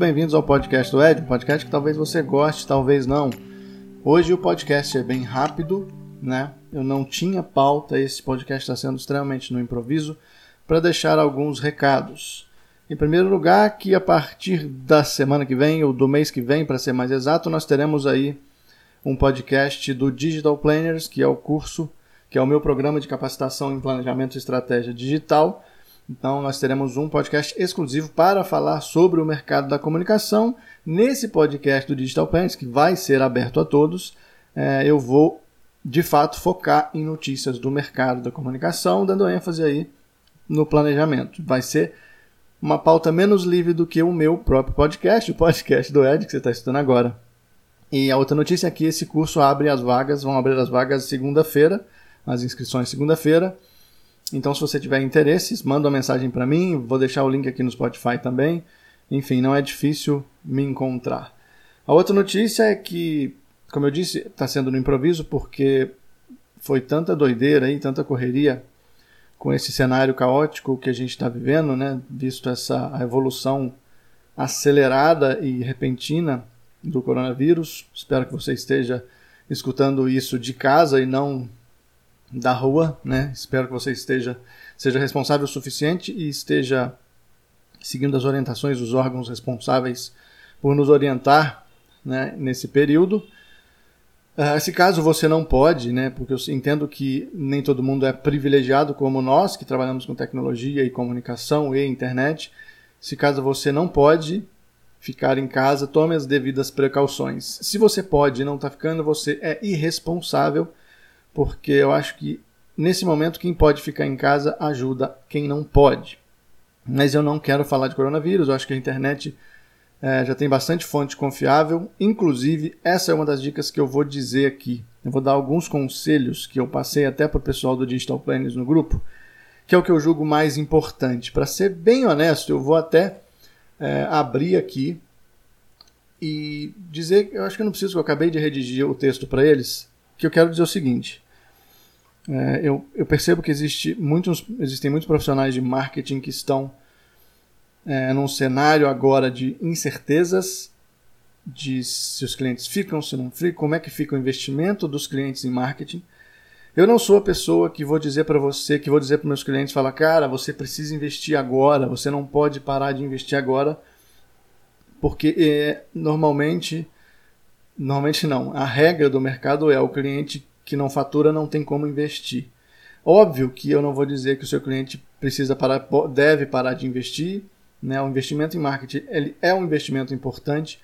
Bem-vindos ao podcast do Ed, um podcast que talvez você goste, talvez não. Hoje o podcast é bem rápido, né? Eu não tinha pauta, esse podcast está sendo extremamente no improviso, para deixar alguns recados. Em primeiro lugar, que a partir da semana que vem, ou do mês que vem, para ser mais exato, nós teremos aí um podcast do Digital Planners, que é o curso, que é o meu programa de capacitação em planejamento e estratégia digital. Então, nós teremos um podcast exclusivo para falar sobre o mercado da comunicação. Nesse podcast do Digital Planners, que vai ser aberto a todos, é, eu vou de fato focar em notícias do mercado da comunicação, dando ênfase aí no planejamento. Vai ser uma pauta menos livre do que o meu próprio podcast, o podcast do Ed, que você está estudando agora. E a outra notícia é que esse curso abre as vagas, vão abrir as vagas segunda-feira, as inscrições segunda-feira. Então, se você tiver interesses, manda uma mensagem para mim, vou deixar o link aqui no Spotify também. Enfim, não é difícil me encontrar. A outra notícia é que, como eu disse, está sendo no improviso porque foi tanta doideira e tanta correria com esse cenário caótico que a gente está vivendo, né? Visto essa evolução acelerada e repentina do coronavírus. Espero que você esteja escutando isso de casa e não da rua, né? Espero que você esteja seja responsável o suficiente e esteja seguindo as orientações dos órgãos responsáveis por nos orientar, né, nesse período. Uh, se caso você não pode, né, porque eu entendo que nem todo mundo é privilegiado como nós, que trabalhamos com tecnologia e comunicação e internet, se caso você não pode, ficar em casa, tome as devidas precauções. Se você pode e não está ficando, você é irresponsável, porque eu acho que nesse momento quem pode ficar em casa ajuda quem não pode. Mas eu não quero falar de coronavírus, eu acho que a internet é, já tem bastante fonte confiável. Inclusive, essa é uma das dicas que eu vou dizer aqui. Eu vou dar alguns conselhos que eu passei até para o pessoal do Digital Planners no grupo, que é o que eu julgo mais importante. Para ser bem honesto, eu vou até é, abrir aqui e dizer, eu acho que eu não preciso, eu acabei de redigir o texto para eles, que eu quero dizer o seguinte. É, eu, eu, percebo que existe muitos, existem muitos profissionais de marketing que estão é, num cenário agora de incertezas de se os clientes ficam, se não ficam, como é que fica o investimento dos clientes em marketing. Eu não sou a pessoa que vou dizer para você, que vou dizer para meus clientes, falar, cara, você precisa investir agora, você não pode parar de investir agora, porque é, normalmente, normalmente não, a regra do mercado é o cliente que não fatura não tem como investir. Óbvio que eu não vou dizer que o seu cliente precisa parar, deve parar de investir, né? O investimento em marketing ele é um investimento importante,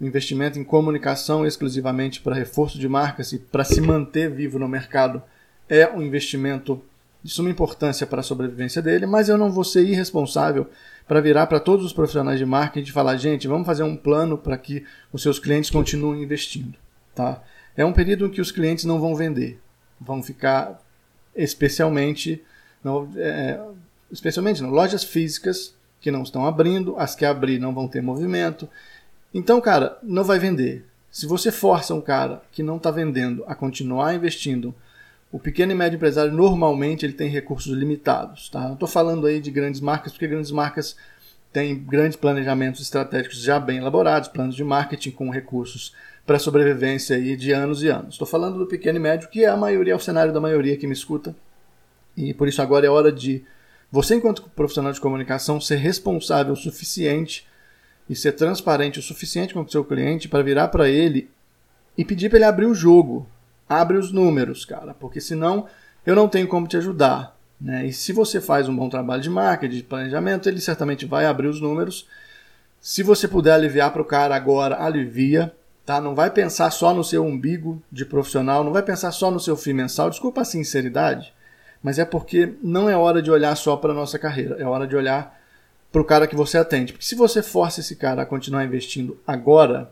o investimento em comunicação exclusivamente para reforço de marcas e para se manter vivo no mercado é um investimento de suma importância para a sobrevivência dele, mas eu não vou ser irresponsável para virar para todos os profissionais de marketing e falar, gente, vamos fazer um plano para que os seus clientes continuem investindo. Tá? É um período em que os clientes não vão vender, vão ficar especialmente, não, é, especialmente não, lojas físicas que não estão abrindo, as que abrir não vão ter movimento, então, cara, não vai vender. Se você força um cara que não está vendendo a continuar investindo, o pequeno e médio empresário normalmente ele tem recursos limitados. Tá? Não estou falando aí de grandes marcas, porque grandes marcas têm grandes planejamentos estratégicos já bem elaborados, planos de marketing com recursos para sobrevivência aí de anos e anos. Estou falando do pequeno e médio, que é a maioria, é o cenário da maioria que me escuta. E por isso agora é hora de você, enquanto profissional de comunicação, ser responsável o suficiente e ser transparente o suficiente com o seu cliente para virar para ele e pedir para ele abrir o jogo. Abre os números, cara, porque senão eu não tenho como te ajudar. Né? E se você faz um bom trabalho de marketing, de planejamento, ele certamente vai abrir os números. Se você puder aliviar para o cara agora, alivia. Tá? Não vai pensar só no seu umbigo de profissional, não vai pensar só no seu fim mensal. Desculpa a sinceridade, mas é porque não é hora de olhar só para a nossa carreira, é hora de olhar para o cara que você atende. Porque se você força esse cara a continuar investindo agora,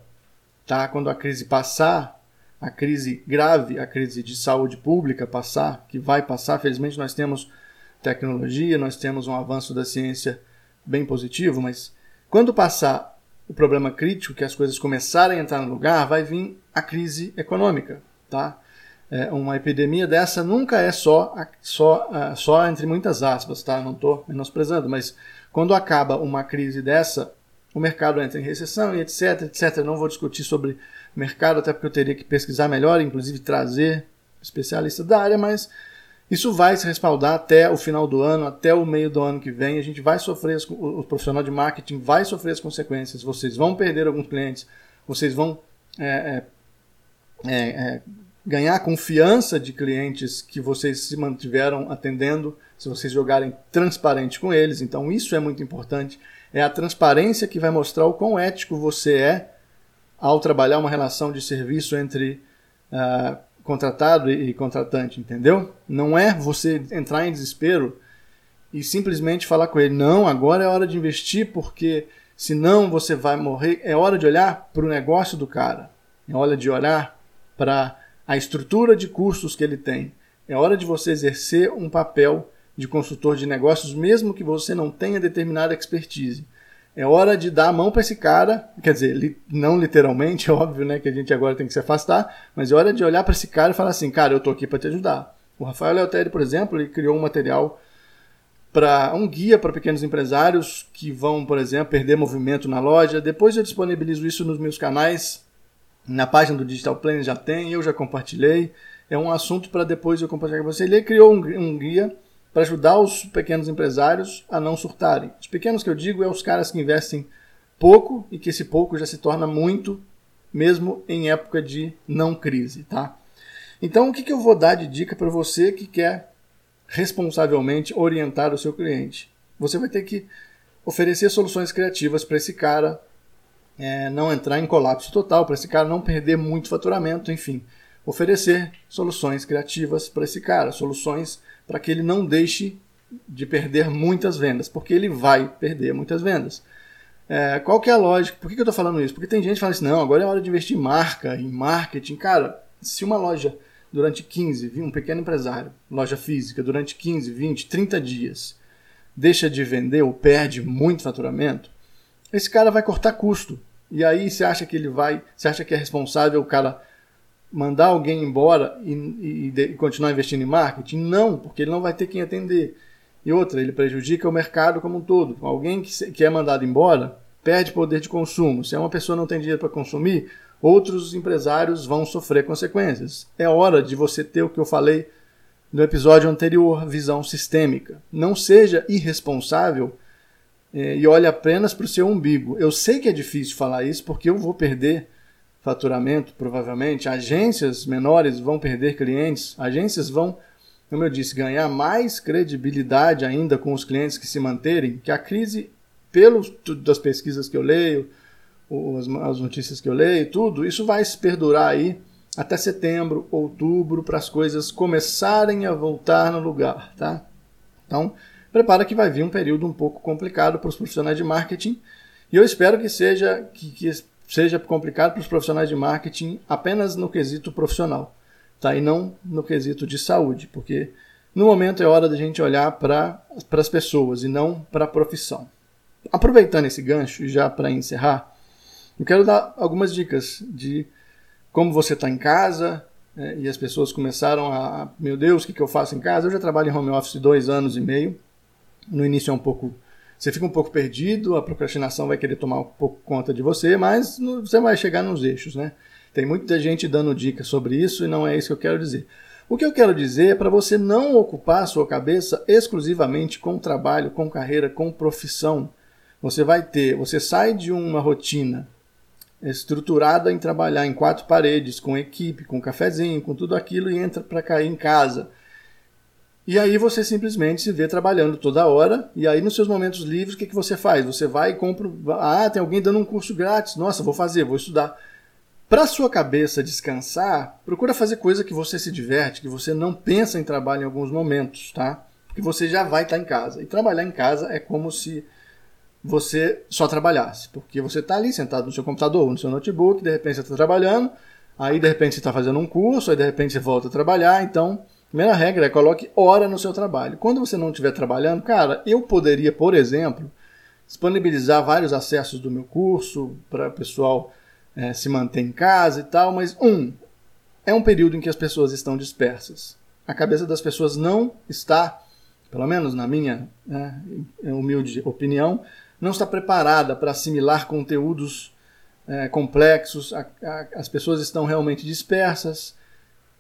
tá? quando a crise passar, a crise grave, a crise de saúde pública passar, que vai passar, felizmente nós temos tecnologia, nós temos um avanço da ciência bem positivo, mas quando passar o problema crítico, que as coisas começarem a entrar no lugar, vai vir a crise econômica, tá? É, uma epidemia dessa nunca é só, só, só entre muitas aspas, tá? Não estou menosprezando, mas quando acaba uma crise dessa, o mercado entra em recessão e etc, etc. Não vou discutir sobre mercado, até porque eu teria que pesquisar melhor, inclusive trazer especialistas da área, mas isso vai se respaldar até o final do ano, até o meio do ano que vem. A gente vai sofrer, o profissional de marketing vai sofrer as consequências. Vocês vão perder alguns clientes, vocês vão é, é, é, é ganhar confiança de clientes que vocês se mantiveram atendendo, se vocês jogarem transparente com eles. Então, isso é muito importante. É a transparência que vai mostrar o quão ético você é ao trabalhar uma relação de serviço entre uh, contratado e contratante, entendeu? Não é você entrar em desespero e simplesmente falar com ele: não, agora é hora de investir porque senão você vai morrer. É hora de olhar para o negócio do cara, é hora de olhar para a estrutura de custos que ele tem. É hora de você exercer um papel de consultor de negócios, mesmo que você não tenha determinada expertise. É hora de dar a mão para esse cara, quer dizer, li, não literalmente, óbvio, né, que a gente agora tem que se afastar, mas é hora de olhar para esse cara e falar assim, cara, eu tô aqui para te ajudar. O Rafael Leotelli, por exemplo, ele criou um material para um guia para pequenos empresários que vão, por exemplo, perder movimento na loja. Depois eu disponibilizo isso nos meus canais, na página do Digital Planner já tem, eu já compartilhei. É um assunto para depois eu compartilhar com você. Ele criou um, um guia para ajudar os pequenos empresários a não surtarem. Os pequenos que eu digo é os caras que investem pouco e que esse pouco já se torna muito, mesmo em época de não crise, tá? Então, o que, que eu vou dar de dica para você que quer responsavelmente orientar o seu cliente? Você vai ter que oferecer soluções criativas para esse cara é, não entrar em colapso total, para esse cara não perder muito faturamento, enfim. Oferecer soluções criativas para esse cara, soluções para que ele não deixe de perder muitas vendas, porque ele vai perder muitas vendas. É, qual que é a lógica? Por que, que eu estou falando isso? Porque tem gente que fala assim, não, agora é hora de investir em marca, em marketing. Cara, se uma loja durante 15, um pequeno empresário, loja física, durante 15, 20, 30 dias, deixa de vender ou perde muito faturamento, esse cara vai cortar custo. E aí você acha que ele vai, você acha que é responsável o cara mandar alguém embora e, e, e, continuar investindo em marketing? Não, porque ele não vai ter quem atender. E outra, ele prejudica o mercado como um todo. Alguém que, que é mandado embora perde poder de consumo. Se uma pessoa não tem dinheiro para consumir, outros empresários vão sofrer consequências. É hora de você ter o que eu falei no episódio anterior, visão sistêmica. Não seja irresponsável eh, e olhe apenas para o seu umbigo. Eu sei que é difícil falar isso porque eu vou perder faturamento, provavelmente. Agências menores vão perder clientes, agências vão, como eu disse, ganhar mais credibilidade ainda com os clientes que se manterem, que a crise, pelas das pesquisas que eu leio, as, as notícias que eu leio, tudo, isso vai se perdurar aí até setembro, outubro, para as coisas começarem a voltar no lugar, tá? Então, prepara que vai vir um período um pouco complicado para os profissionais de marketing, e eu espero que seja que, que seja complicado para os profissionais de marketing apenas no quesito profissional, tá? E não no quesito de saúde, porque no momento é hora da gente olhar para as pessoas e não para a profissão. Aproveitando esse gancho, já para encerrar, eu quero dar algumas dicas de como você está em casa é, e as pessoas começaram a, meu Deus, o que, que eu faço em casa? Eu já trabalho em home office dois anos e meio. No início é um pouco você fica um pouco perdido, a procrastinação vai querer tomar um pouco conta de você, mas você vai chegar nos eixos, né? Tem muita gente dando dicas sobre isso e não é isso que eu quero dizer. O que eu quero dizer é para você não ocupar sua cabeça exclusivamente com trabalho, com carreira, com profissão. Você vai ter, você sai de uma rotina estruturada em trabalhar em quatro paredes, com equipe, com cafezinho, com tudo aquilo e entra para cair em casa e aí você simplesmente se vê trabalhando toda hora, e aí nos seus momentos livres, o que, que você faz? Você vai e compra. Ah, tem alguém dando um curso grátis. Nossa, vou fazer, vou estudar. Para sua cabeça descansar, procura fazer coisa que você se diverte, que você não pensa em trabalho em alguns momentos, tá? Porque você já vai estar tá em casa. E trabalhar em casa é como se você só trabalhasse, porque você está ali sentado no seu computador, no seu notebook, de repente você está trabalhando, aí de repente você está fazendo um curso, aí de repente você volta a trabalhar, então Primeira regra é coloque hora no seu trabalho. Quando você não estiver trabalhando, cara, eu poderia, por exemplo, disponibilizar vários acessos do meu curso para o pessoal é, se manter em casa e tal, mas um, é um período em que as pessoas estão dispersas. A cabeça das pessoas não está, pelo menos na minha né, humilde opinião, não está preparada para assimilar conteúdos é, complexos, a, a, as pessoas estão realmente dispersas.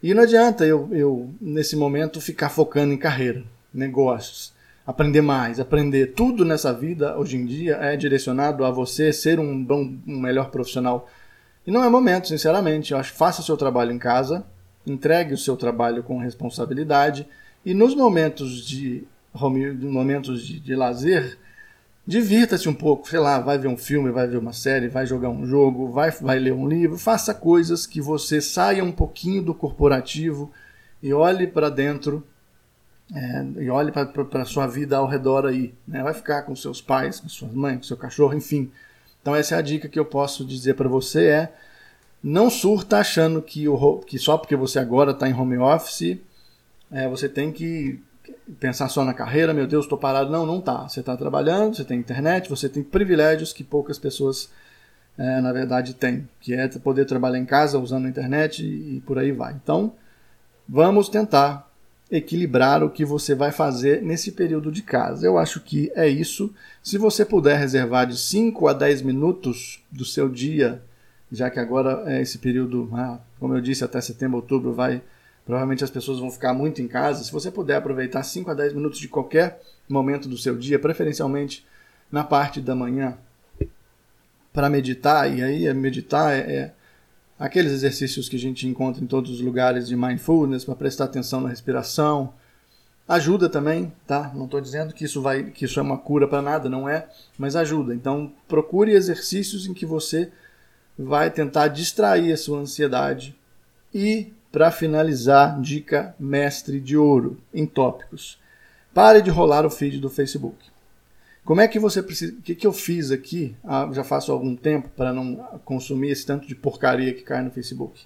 E não adianta eu, eu, nesse momento, ficar focando em carreira, negócios, aprender mais, aprender. Tudo nessa vida, hoje em dia, é direcionado a você ser um, bom, um melhor profissional. E não é momento, sinceramente. Eu acho faça o seu trabalho em casa, entregue o seu trabalho com responsabilidade e nos momentos de, momentos de, de lazer, Divirta-se um pouco, sei lá, vai ver um filme, vai ver uma série, vai jogar um jogo, vai, vai ler um livro, faça coisas que você saia um pouquinho do corporativo e olhe para dentro é, e olhe para a sua vida ao redor aí. Né? Vai ficar com seus pais, com sua mãe, com seu cachorro, enfim. Então essa é a dica que eu posso dizer para você é não surta achando que, o, que só porque você agora está em home office é, você tem que pensar só na carreira, meu Deus, estou parado. Não, não tá. Você está trabalhando, você tem internet, você tem privilégios que poucas pessoas, é, na verdade, têm, que é poder trabalhar em casa usando a internet e, e por aí vai. Então, vamos tentar equilibrar o que você vai fazer nesse período de casa. Eu acho que é isso. Se você puder reservar de 5 a 10 minutos do seu dia, já que agora é esse período, ah, como eu disse, até setembro, outubro vai Provavelmente as pessoas vão ficar muito em casa. Se você puder aproveitar 5 a 10 minutos de qualquer momento do seu dia, preferencialmente na parte da manhã, para meditar, e aí meditar é, é aqueles exercícios que a gente encontra em todos os lugares de mindfulness, para prestar atenção na respiração. Ajuda também, tá? Não estou dizendo que isso vai, que isso é uma cura para nada, não é, mas ajuda. Então procure exercícios em que você vai tentar distrair a sua ansiedade e para finalizar, dica mestre de ouro em tópicos. Pare de rolar o feed do Facebook. Como é que você precisa. O que, que eu fiz aqui? Ah, já faço algum tempo para não consumir esse tanto de porcaria que cai no Facebook.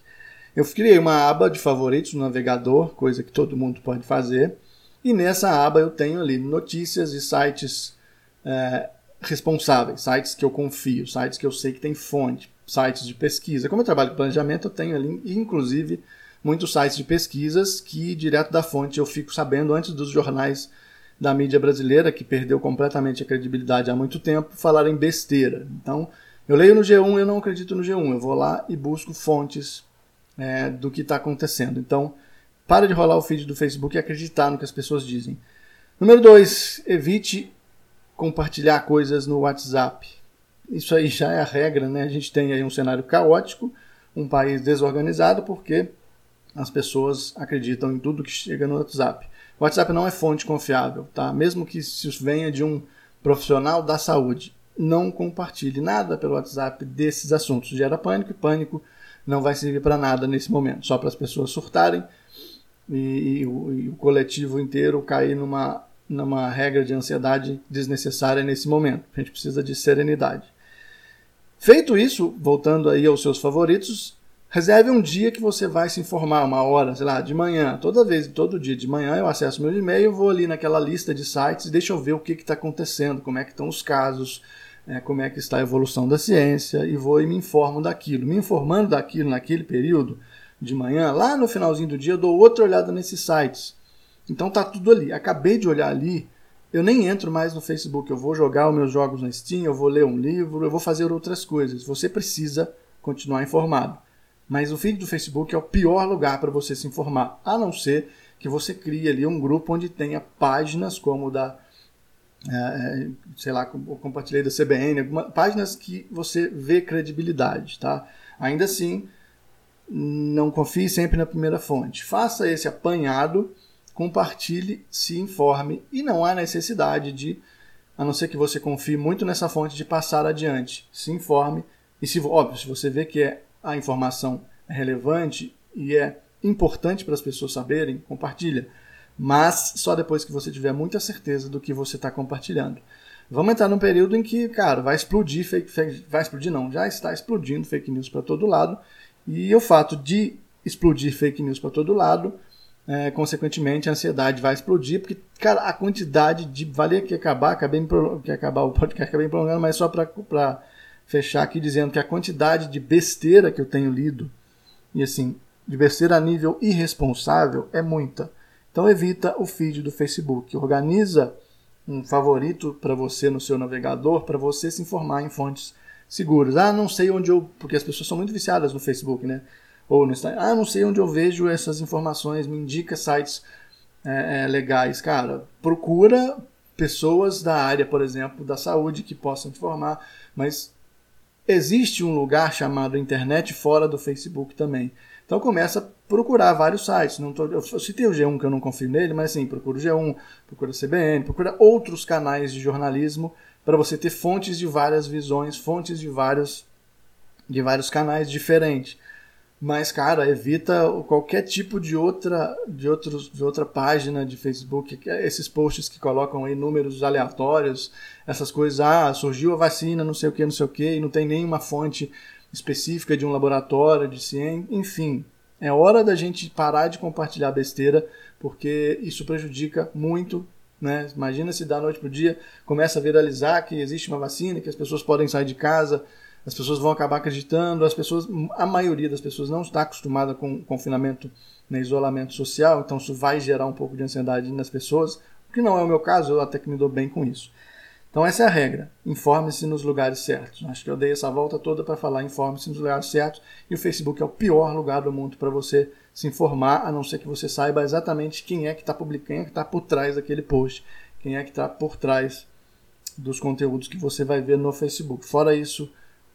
Eu criei uma aba de favoritos no navegador, coisa que todo mundo pode fazer. E nessa aba eu tenho ali notícias de sites é, responsáveis, sites que eu confio, sites que eu sei que tem fonte, sites de pesquisa. Como eu trabalho com planejamento, eu tenho ali, inclusive, muitos sites de pesquisas que, direto da fonte, eu fico sabendo antes dos jornais da mídia brasileira, que perdeu completamente a credibilidade há muito tempo, falarem besteira. Então, eu leio no G1 eu não acredito no G1. Eu vou lá e busco fontes é, do que está acontecendo. Então, para de rolar o feed do Facebook e acreditar no que as pessoas dizem. Número 2, evite compartilhar coisas no WhatsApp. Isso aí já é a regra, né? A gente tem aí um cenário caótico, um país desorganizado, porque as pessoas acreditam em tudo que chega no WhatsApp. O WhatsApp não é fonte confiável, tá? Mesmo que isso venha de um profissional da saúde, não compartilhe nada pelo WhatsApp desses assuntos. Gera pânico e pânico não vai servir para nada nesse momento, só para as pessoas surtarem e, e, o, e, o, coletivo inteiro cair numa, numa regra de ansiedade desnecessária nesse momento. A gente precisa de serenidade. Feito isso, voltando aí aos seus favoritos, Reserve um dia que você vai se informar, uma hora, sei lá, de manhã. Toda vez, todo dia de manhã eu acesso meu e-mail, vou ali naquela lista de sites e deixa eu ver o que está acontecendo, como é que estão os casos, é, como é que está a evolução da ciência e vou e me informo daquilo. Me informando daquilo naquele período de manhã, lá no finalzinho do dia eu dou outra olhada nesses sites. Então tá tudo ali. Acabei de olhar ali, eu nem entro mais no Facebook. Eu vou jogar os meus jogos na Steam, eu vou ler um livro, eu vou fazer outras coisas. Você precisa continuar informado. Mas o feed do Facebook é o pior lugar para você se informar, a não ser que você crie ali um grupo onde tenha páginas como da é, é sei lá, compartilhei da CBN, algumas, páginas que você vê credibilidade, tá? Ainda assim, não confie sempre na primeira fonte. Faça esse apanhado, compartilhe, se informe e não há necessidade de, a não ser que você confie muito nessa fonte, de passar adiante. Se informe e se, óbvio, se você vê que é a informação é relevante e é importante para as pessoas saberem, compartilha. Mas só depois que você tiver muita certeza do que você está compartilhando. Vamos entrar num período em que, cara, vai explodir fake, fake vai explodir não, já está explodindo fake news para todo lado. E o fato de explodir fake news para todo lado, é, consequentemente a ansiedade vai explodir, porque, cara, a quantidade de. Valia que acabar, acabei que acabar o podcast, acabei me prolongando, mas só para fechar aqui dizendo que a quantidade de besteira que eu tenho lido, e assim, de besteira a nível irresponsável, é muita. Então evita o feed do Facebook. Organiza um favorito para você no seu navegador, para você se informar em fontes seguras. Ah, não sei onde eu. Porque as pessoas são muito viciadas no Facebook, né? Ou no Instagram. Ah, não sei onde eu vejo essas informações, me indica sites é, é, legais. Cara, procura pessoas da área, por exemplo, da saúde que possam te informar, mas existe um lugar chamado internet fora do Facebook também. Então começa a procurar vários sites. Não tô, eu citei o G1 que eu não confio nele, mas sim, procura o G1, procura a CBN, procura outros canais de jornalismo para você ter fontes de várias visões, fontes de vários, de vários canais diferentes. Mas, cara, evita qualquer tipo de outra, de, outros, de outra página de Facebook, esses posts que colocam aí números aleatórios, essas coisas, ah, surgiu a vacina, não sei o que, não sei o que, e não tem nenhuma fonte específica de um laboratório, de ciência, enfim. É hora da gente parar de compartilhar besteira, porque isso prejudica muito. Né? Imagina se da noite para o dia começa a viralizar que existe uma vacina, que as pessoas podem sair de casa, as pessoas vão acabar acreditando, as pessoas, a maioria das pessoas não está acostumada com confinamento, né, isolamento social, então isso vai gerar um pouco de ansiedade nas pessoas, o que não é o meu caso, eu até que me dou bem com isso. Então essa é a regra. Informe-se nos lugares certos. Acho que eu dei essa volta toda para falar informe-se nos lugares certos. E o Facebook é o pior lugar do mundo para você se informar, a não ser que você saiba exatamente quem é que está publicando, quem é que está por trás daquele post, quem é que está por trás dos conteúdos que você vai ver no Facebook. Fora isso,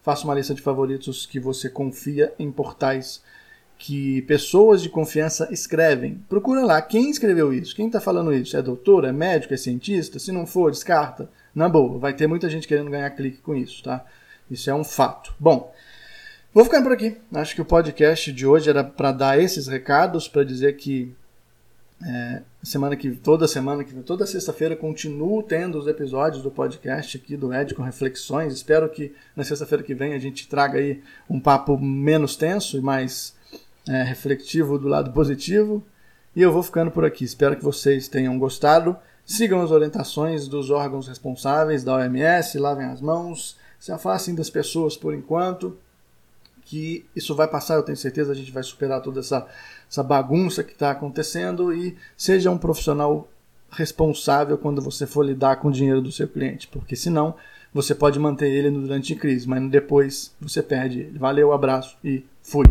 faça uma lista de favoritos que você confia em portais que pessoas de confiança escrevem. Procura lá quem escreveu isso, quem está falando isso. É doutor, é médico, é cientista? Se não for, descarta na boa, vai ter muita gente querendo ganhar clique com isso, tá? Isso é um fato. Bom, vou ficando por aqui. Acho que o podcast de hoje era para dar esses recados, para dizer que é, semana que toda semana que toda sexta-feira continuo tendo os episódios do podcast aqui do Ed com reflexões. Espero que na sexta-feira que vem a gente traga aí um papo menos tenso e mais é, refletivo do lado positivo. E eu vou ficando por aqui. Espero que vocês tenham gostado. Sigam as orientações dos órgãos responsáveis da OMS, lavem as mãos, se afastem das pessoas por enquanto, que isso vai passar, eu tenho certeza, a gente vai superar toda essa, essa bagunça que está acontecendo e seja um profissional responsável quando você for lidar com o dinheiro do seu cliente, porque senão você pode manter ele durante a crise, mas depois você perde ele. Valeu, abraço e fui!